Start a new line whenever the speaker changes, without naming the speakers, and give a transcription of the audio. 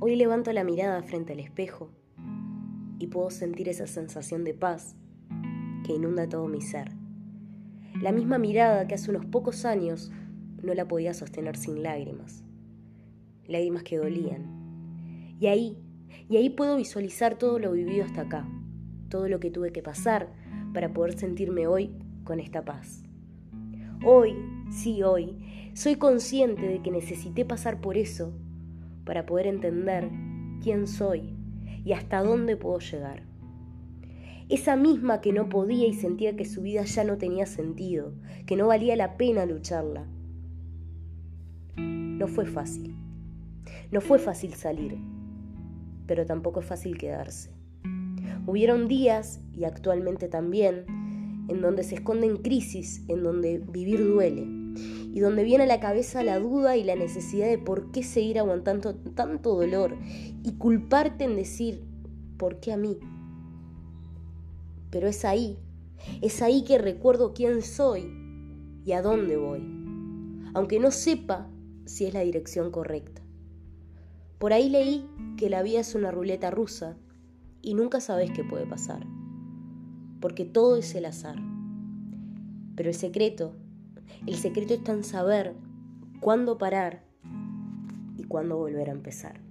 Hoy levanto la mirada frente al espejo y puedo sentir esa sensación de paz que inunda todo mi ser. La misma mirada que hace unos pocos años no la podía sostener sin lágrimas. Lágrimas que dolían. Y ahí, y ahí puedo visualizar todo lo vivido hasta acá, todo lo que tuve que pasar para poder sentirme hoy con esta paz. Hoy, sí, hoy, soy consciente de que necesité pasar por eso para poder entender quién soy y hasta dónde puedo llegar. Esa misma que no podía y sentía que su vida ya no tenía sentido, que no valía la pena lucharla. No fue fácil. No fue fácil salir, pero tampoco es fácil quedarse. Hubieron días, y actualmente también, en donde se esconden crisis, en donde vivir duele y donde viene a la cabeza la duda y la necesidad de por qué seguir aguantando tanto dolor y culparte en decir, ¿por qué a mí? Pero es ahí, es ahí que recuerdo quién soy y a dónde voy, aunque no sepa si es la dirección correcta. Por ahí leí que la vida es una ruleta rusa y nunca sabes qué puede pasar, porque todo es el azar. Pero el secreto el secreto está en saber cuándo parar y cuándo volver a empezar.